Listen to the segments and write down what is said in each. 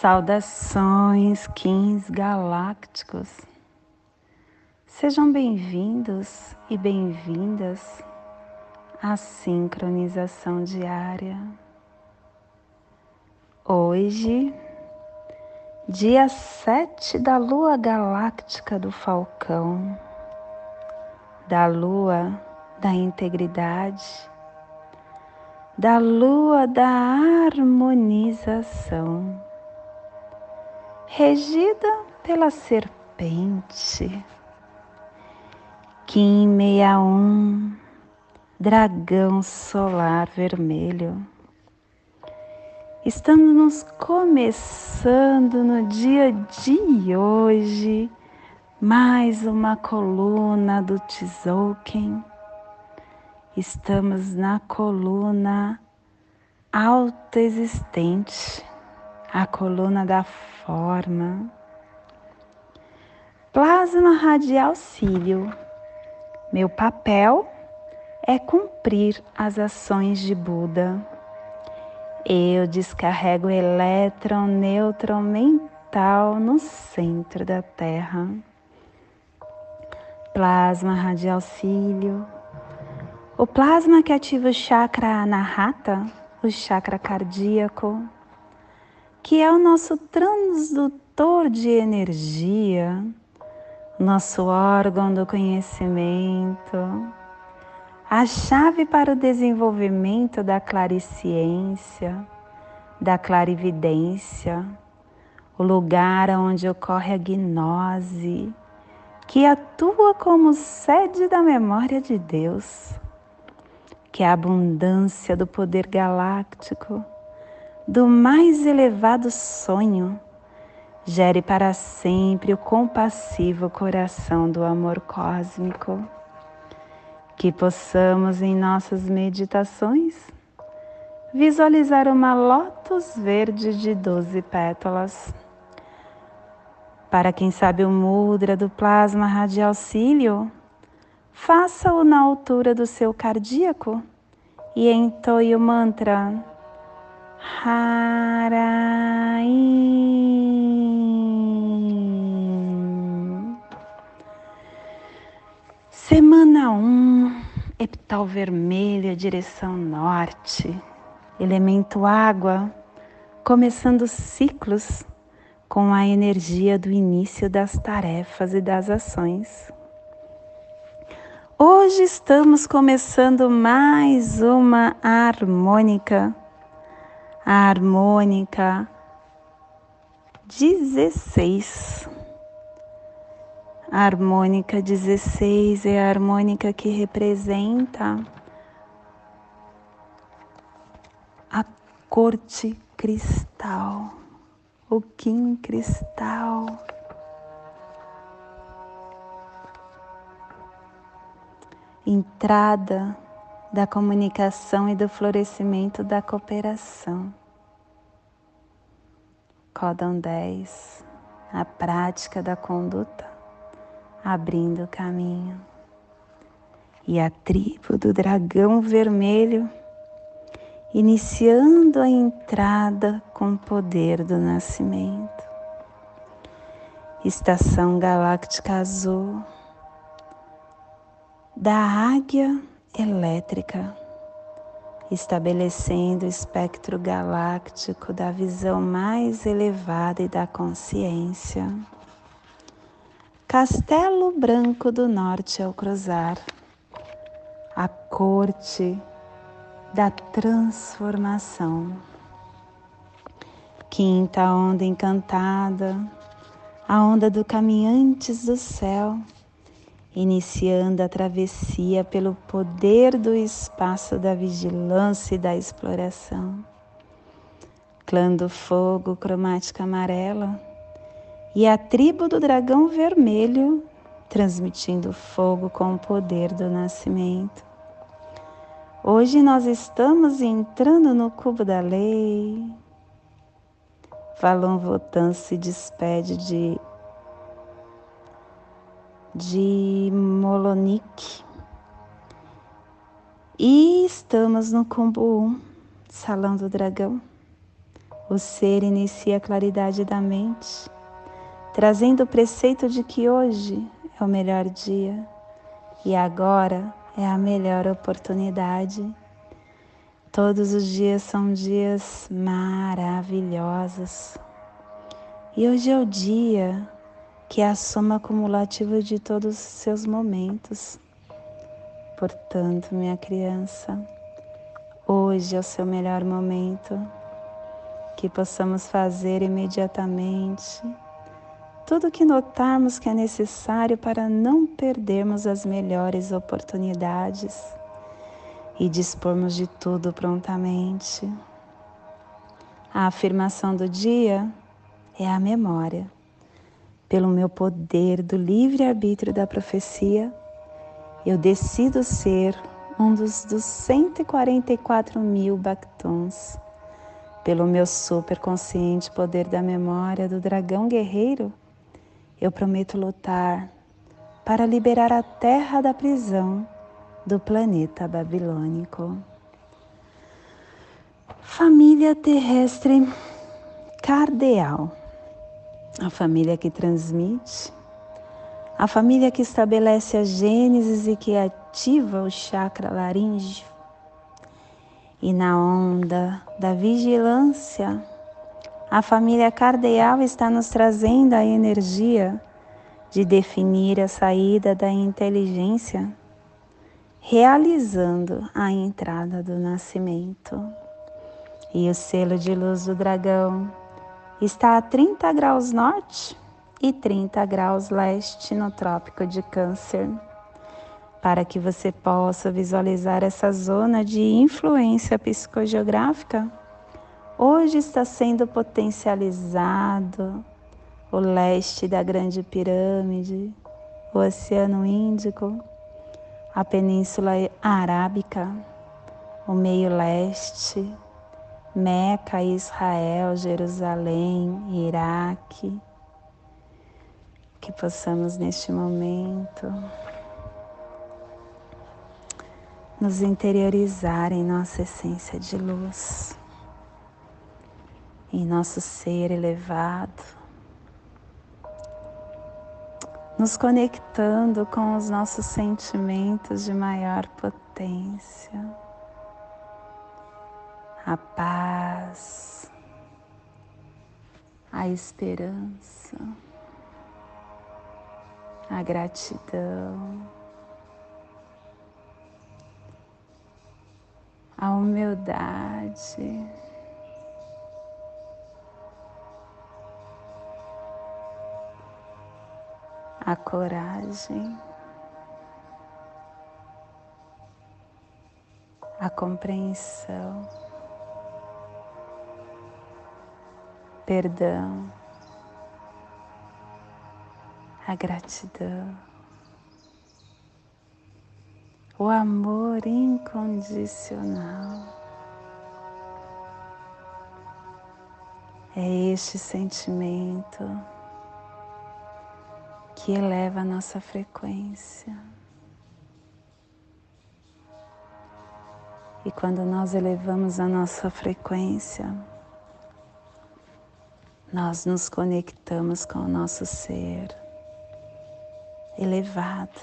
Saudações, Kings galácticos. Sejam bem-vindos e bem-vindas à sincronização diária. Hoje, dia 7 da lua galáctica do Falcão, da lua da integridade, da lua da harmonização, regida pela serpente. Kim 61, dragão solar vermelho. Estamos começando no dia de hoje mais uma coluna do Tzolk'in Estamos na coluna alta existente, a coluna da forma. Plasma radial cílio. Meu papel é cumprir as ações de Buda. Eu descarrego o elétron nêutron mental no centro da Terra. Plasma radial cílio o plasma que ativa o chakra anahata, o chakra cardíaco, que é o nosso transdutor de energia, nosso órgão do conhecimento, a chave para o desenvolvimento da clariciência, da clarividência, o lugar onde ocorre a gnose, que atua como sede da memória de Deus que a abundância do poder galáctico, do mais elevado sonho, gere para sempre o compassivo coração do amor cósmico. Que possamos em nossas meditações visualizar uma lótus verde de doze pétalas. Para quem sabe o mudra do plasma radial cílio, faça-o na altura do seu cardíaco e entoie o mantra Harai. Semana 1, um, epital vermelho, direção norte, elemento água, começando ciclos com a energia do início das tarefas e das ações. Hoje estamos começando mais uma harmônica, a harmônica 16. A harmônica 16 é a harmônica que representa a corte cristal, o Kim cristal. entrada da comunicação e do florescimento da cooperação. Códon 10, a prática da conduta, abrindo o caminho. E a tribo do dragão vermelho, iniciando a entrada com o poder do nascimento. Estação galáctica azul da águia elétrica, estabelecendo o espectro galáctico da visão mais elevada e da consciência. Castelo Branco do Norte ao cruzar, a corte da transformação. Quinta onda encantada, a onda do caminhantes do céu iniciando a travessia pelo poder do espaço da vigilância e da exploração. Clã do fogo, cromática amarela, e a tribo do dragão vermelho, transmitindo fogo com o poder do nascimento. Hoje nós estamos entrando no cubo da lei. Valon Votan se despede de de Molonik E estamos no combo 1, Salão do Dragão. O ser inicia a claridade da mente, trazendo o preceito de que hoje é o melhor dia e agora é a melhor oportunidade. Todos os dias são dias maravilhosos. E hoje é o dia que é a soma acumulativa de todos os seus momentos. Portanto, minha criança, hoje é o seu melhor momento que possamos fazer imediatamente tudo o que notarmos que é necessário para não perdermos as melhores oportunidades e dispormos de tudo prontamente. A afirmação do dia é a memória. Pelo meu poder do livre-arbítrio da profecia, eu decido ser um dos, dos 144 mil bactons. Pelo meu superconsciente poder da memória do dragão guerreiro, eu prometo lutar para liberar a terra da prisão do planeta babilônico. Família terrestre cardeal, a família que transmite, a família que estabelece a gênesis e que ativa o chakra laríngeo. E na onda da vigilância, a família cardeal está nos trazendo a energia de definir a saída da inteligência, realizando a entrada do nascimento. E o selo de luz do dragão está a 30 graus norte e 30 graus leste no Trópico de Câncer. Para que você possa visualizar essa zona de influência psicogeográfica, Hoje está sendo potencializado o leste da Grande Pirâmide, o Oceano Índico, a Península Arábica, o meio leste, Meca, Israel, Jerusalém, Iraque. Que possamos neste momento nos interiorizar em nossa essência de luz em nosso ser elevado, nos conectando com os nossos sentimentos de maior potência, a paz, a esperança, a gratidão. A humildade. a coragem, a compreensão, perdão, a gratidão, o amor incondicional. É este sentimento que eleva a nossa frequência. E quando nós elevamos a nossa frequência, nós nos conectamos com o nosso ser elevado.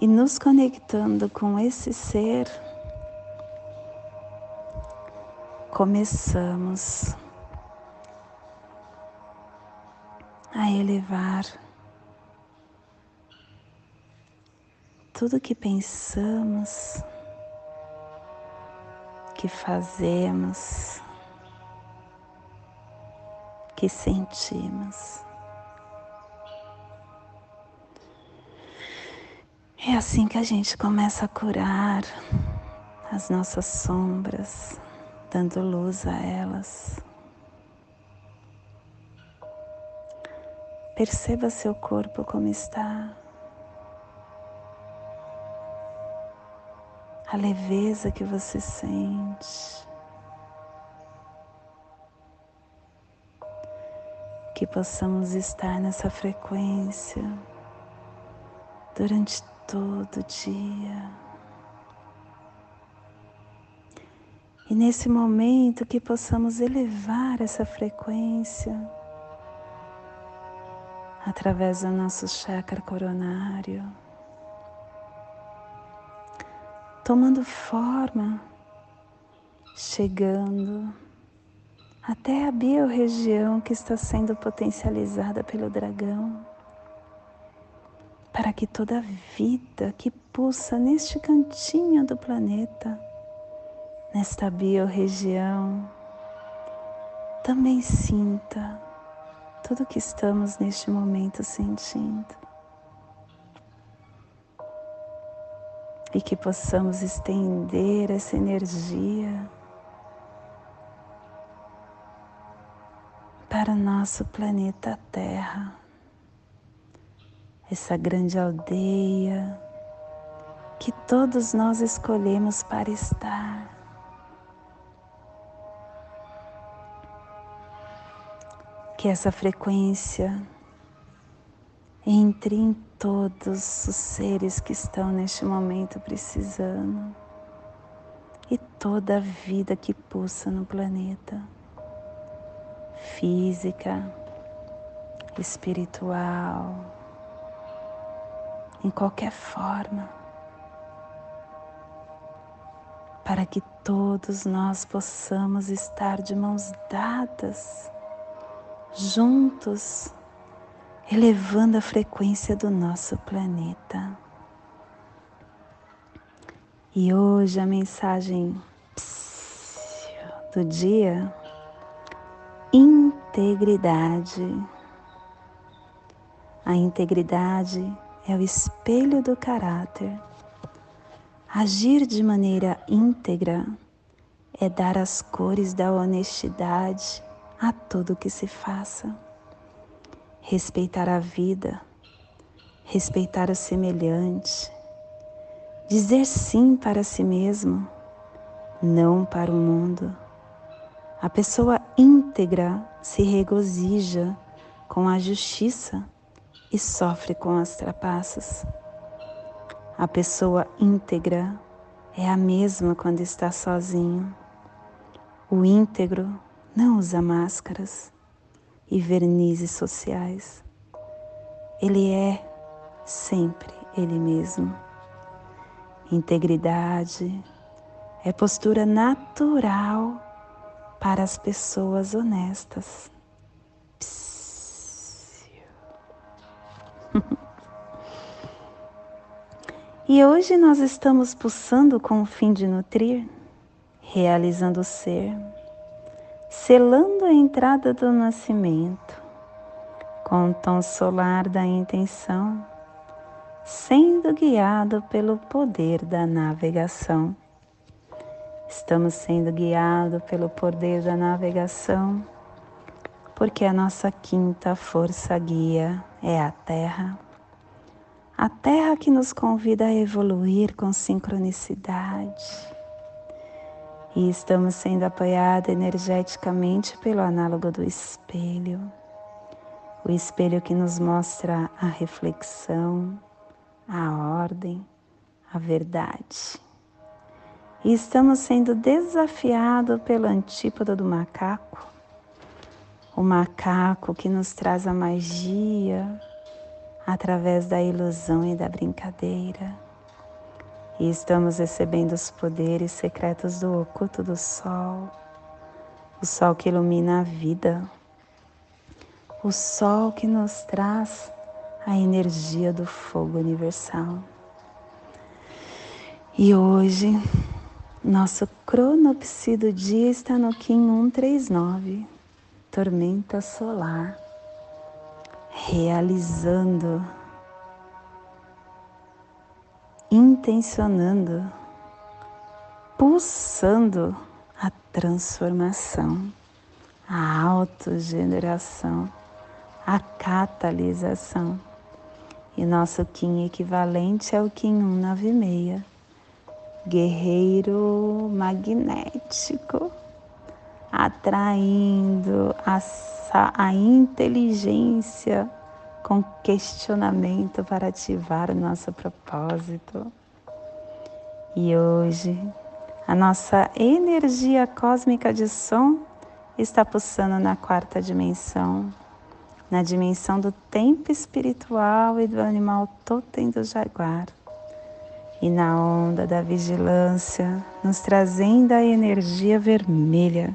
E nos conectando com esse ser, começamos a elevar tudo que pensamos, que fazemos, que sentimos. É assim que a gente começa a curar as nossas sombras, dando luz a elas. Perceba seu corpo como está. A leveza que você sente. que possamos estar nessa frequência durante todo o dia. E nesse momento que possamos elevar essa frequência através do nosso chakra coronário, tomando forma, chegando até a biorregião que está sendo potencializada pelo dragão, para que toda vida que pulsa neste cantinho do planeta, nesta biorregião, também sinta tudo que estamos neste momento sentindo. E que possamos estender essa energia para o nosso planeta Terra, essa grande aldeia que todos nós escolhemos para estar. Que essa frequência entre em todos os seres que estão neste momento precisando. E toda a vida que pulsa no planeta. Física, espiritual, em qualquer forma, para que todos nós possamos estar de mãos dadas, juntos, elevando a frequência do nosso planeta. E hoje a mensagem do dia integridade. A integridade é o espelho do caráter. Agir de maneira íntegra é dar as cores da honestidade a tudo que se faça. Respeitar a vida, respeitar o semelhante, dizer sim para si mesmo, não para o mundo a pessoa íntegra se regozija com a justiça e sofre com as trapaças. A pessoa íntegra é a mesma quando está sozinho. O íntegro não usa máscaras e vernizes sociais. Ele é sempre ele mesmo. Integridade é postura natural para as pessoas honestas. e hoje nós estamos pulsando com o fim de nutrir, realizando o ser, selando a entrada do nascimento, com o tom solar da intenção, sendo guiado pelo poder da navegação. Estamos sendo guiados pelo poder da navegação, porque a nossa quinta força guia é a Terra. A Terra que nos convida a evoluir com sincronicidade. E estamos sendo apoiados energeticamente pelo análogo do espelho. O espelho que nos mostra a reflexão, a ordem, a verdade e estamos sendo desafiados pelo antípoda do macaco, o macaco que nos traz a magia através da ilusão e da brincadeira. E estamos recebendo os poderes secretos do oculto do sol, o sol que ilumina a vida, o sol que nos traz a energia do fogo universal. E hoje nosso cronopsi do dia está no Kim 139, tormenta solar, realizando, intencionando, pulsando a transformação, a autogeneração, a catalisação. E nosso Kim equivalente é o Kim 196 guerreiro magnético, atraindo a, a inteligência com questionamento para ativar o nosso propósito. E hoje, a nossa energia cósmica de som está pulsando na quarta dimensão, na dimensão do tempo espiritual e do animal totem do jaguar. E na onda da vigilância, nos trazendo a energia vermelha,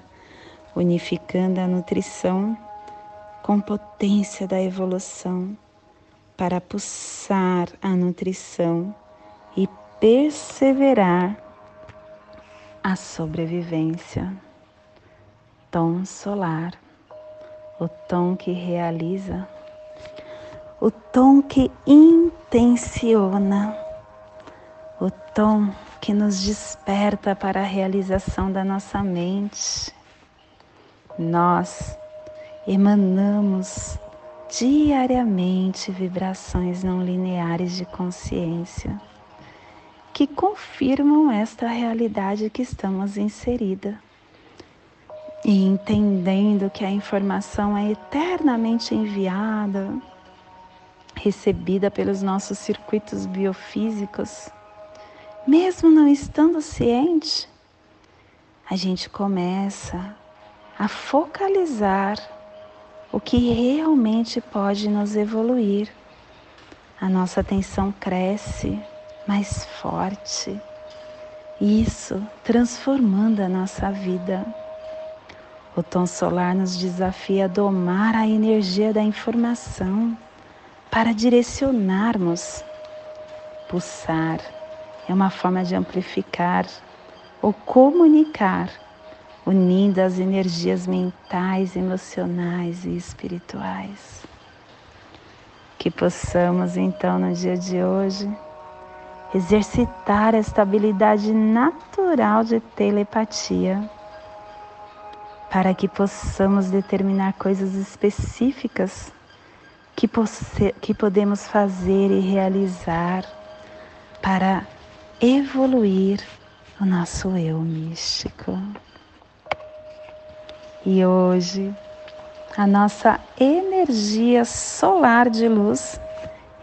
unificando a nutrição com potência da evolução para pulsar a nutrição e perseverar a sobrevivência. Tom solar, o tom que realiza, o tom que intenciona, o tom que nos desperta para a realização da nossa mente. Nós emanamos diariamente vibrações não lineares de consciência que confirmam esta realidade que estamos inserida. E entendendo que a informação é eternamente enviada, recebida pelos nossos circuitos biofísicos, mesmo não estando ciente, a gente começa a focalizar o que realmente pode nos evoluir. A nossa atenção cresce mais forte, isso transformando a nossa vida. O tom solar nos desafia a domar a energia da informação para direcionarmos. Pulsar é uma forma de amplificar ou comunicar unindo as energias mentais, emocionais e espirituais. Que possamos então no dia de hoje exercitar esta habilidade natural de telepatia para que possamos determinar coisas específicas que, que podemos fazer e realizar para evoluir o nosso eu místico. E hoje, a nossa energia solar de luz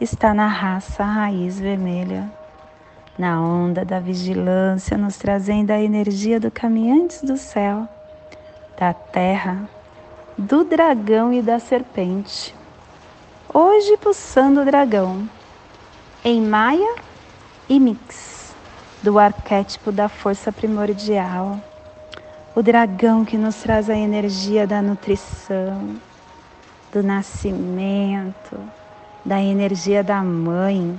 está na raça raiz vermelha, na onda da vigilância, nos trazendo a energia do caminhantes do céu, da terra, do dragão e da serpente. Hoje, pulsando o dragão, em Maia e Mix, do arquétipo da força primordial o dragão que nos traz a energia da nutrição, do nascimento, da energia da mãe,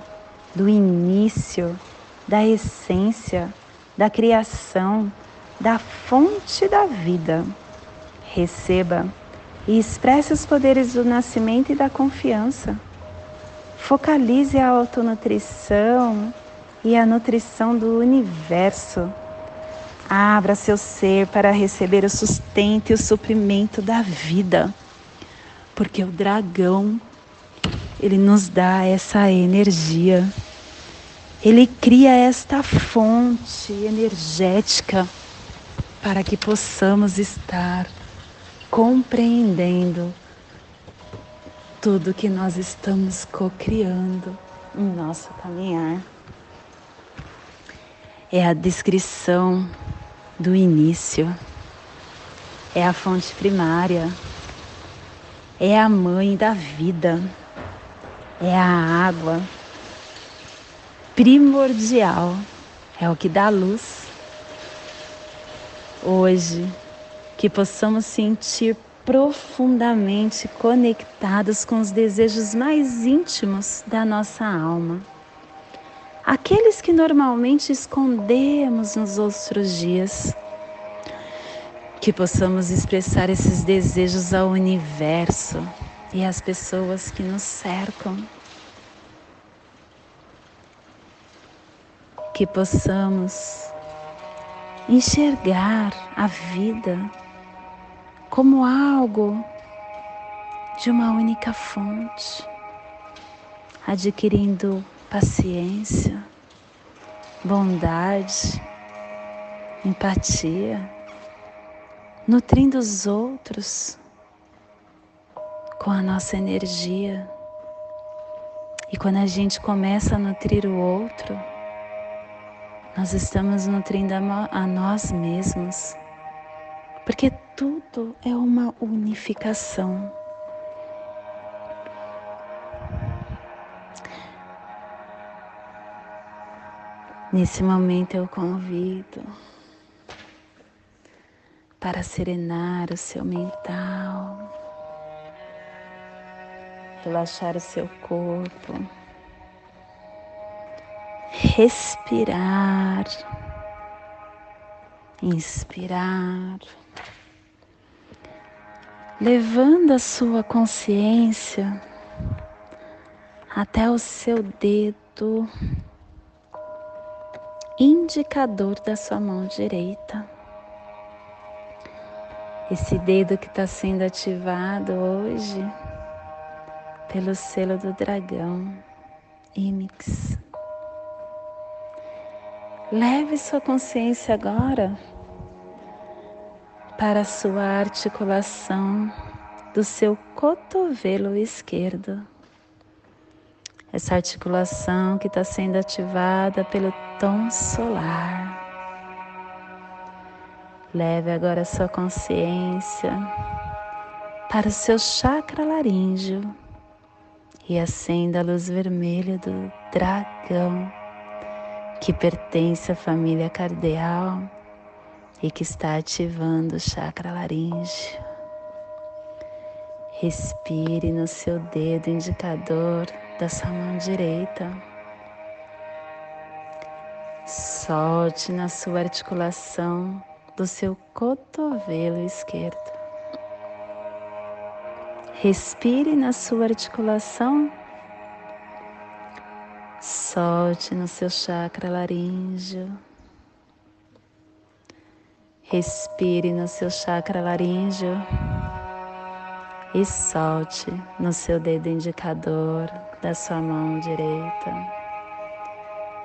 do início, da essência, da criação, da fonte da vida. Receba e expresse os poderes do nascimento e da confiança. Focalize a autonutrição e a nutrição do universo Abra seu ser para receber o sustento e o suprimento da vida. Porque o dragão, ele nos dá essa energia. Ele cria esta fonte energética para que possamos estar compreendendo tudo que nós estamos co-criando em nosso caminhar. É a descrição do início. É a fonte primária, é a mãe da vida, é a água. Primordial, é o que dá luz. Hoje, que possamos sentir profundamente conectados com os desejos mais íntimos da nossa alma aqueles que normalmente escondemos nos outros dias. Que possamos expressar esses desejos ao universo e às pessoas que nos cercam. Que possamos enxergar a vida como algo de uma única fonte, adquirindo paciência, bondade, empatia, nutrindo os outros com a nossa energia. E quando a gente começa a nutrir o outro, nós estamos nutrindo a, nós mesmos, porque tudo é uma unificação. Nesse momento eu convido para serenar o seu mental, relaxar o seu corpo, respirar, inspirar, levando a sua consciência até o seu dedo indicador da sua mão direita. Esse dedo que está sendo ativado hoje pelo selo do dragão, Imix. Leve sua consciência agora para a sua articulação do seu cotovelo esquerdo. Essa articulação que está sendo ativada pelo tom solar. Leve agora a sua consciência para o seu chakra laríngeo e acenda a luz vermelha do dragão que pertence à família cardeal e que está ativando o chakra laríngeo. Respire no seu dedo indicador da sua mão direita. Solte na sua articulação do seu cotovelo esquerdo. Respire na sua articulação. Solte no seu chakra laríngeo. Respire no seu chakra laríngeo e solte no seu dedo indicador da sua mão direita,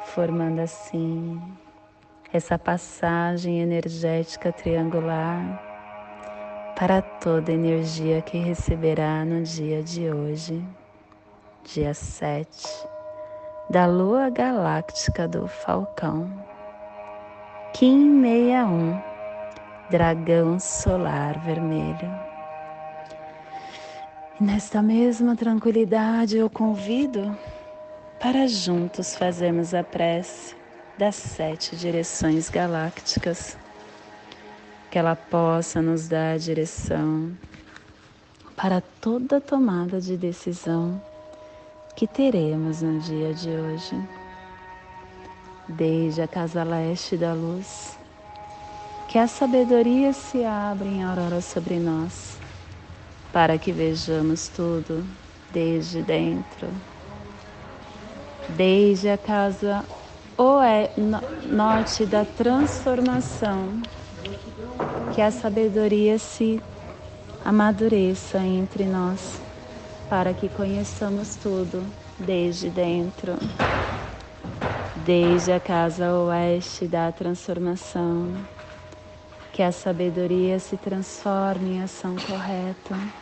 formando assim essa passagem energética triangular para toda energia que receberá no dia de hoje, dia 7, da lua galáctica do Falcão, Kim 61, dragão solar vermelho. Nesta mesma tranquilidade eu convido para juntos fazermos a prece das sete direções galácticas, que ela possa nos dar a direção para toda tomada de decisão que teremos no dia de hoje. Desde a casa leste da luz, que a sabedoria se abra em aurora sobre nós, para que vejamos tudo desde dentro. Desde a casa é norte da transformação, que a sabedoria se amadureça entre nós, para que conheçamos tudo desde dentro, desde a casa oeste da transformação, que a sabedoria se transforme em ação correta,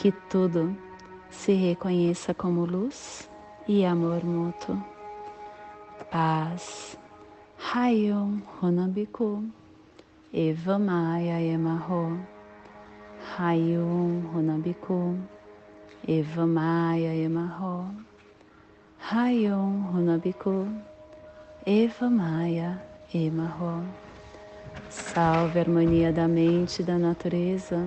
que tudo se reconheça como luz e amor mútuo, paz, Hayum Runabiku Eva Maia Emarro. Hayum Runabiku Eva Maia Emarro. Hayum Runabiku Eva Maia Emarro. Salve a harmonia da mente e da natureza,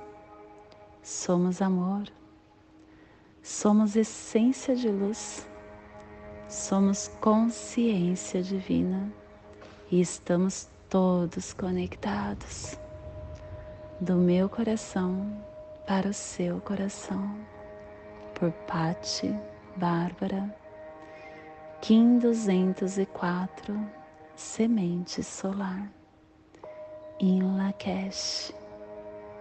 somos amor, somos essência de luz. Somos consciência divina. E estamos todos conectados. Do meu coração para o seu coração. Por Pati Bárbara, Kim 204, Semente Solar. Em Lakesh,